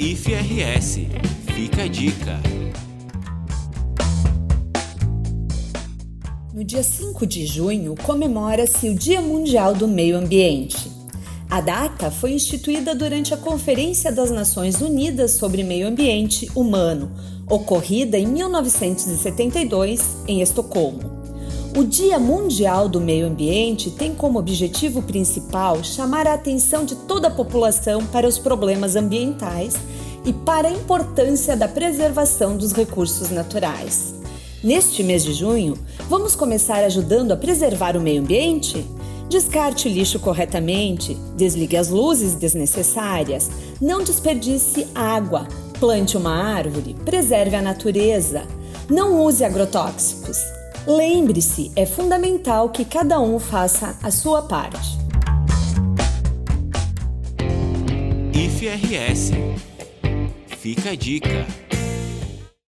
IFRS, fica a dica. No dia 5 de junho, comemora-se o Dia Mundial do Meio Ambiente. A data foi instituída durante a Conferência das Nações Unidas sobre Meio Ambiente Humano, ocorrida em 1972 em Estocolmo. O Dia Mundial do Meio Ambiente tem como objetivo principal chamar a atenção de toda a população para os problemas ambientais e para a importância da preservação dos recursos naturais. Neste mês de junho, vamos começar ajudando a preservar o meio ambiente? Descarte o lixo corretamente, desligue as luzes desnecessárias, não desperdice água, plante uma árvore, preserve a natureza, não use agrotóxicos. Lembre-se, é fundamental que cada um faça a sua parte. IFRS. Fica a dica.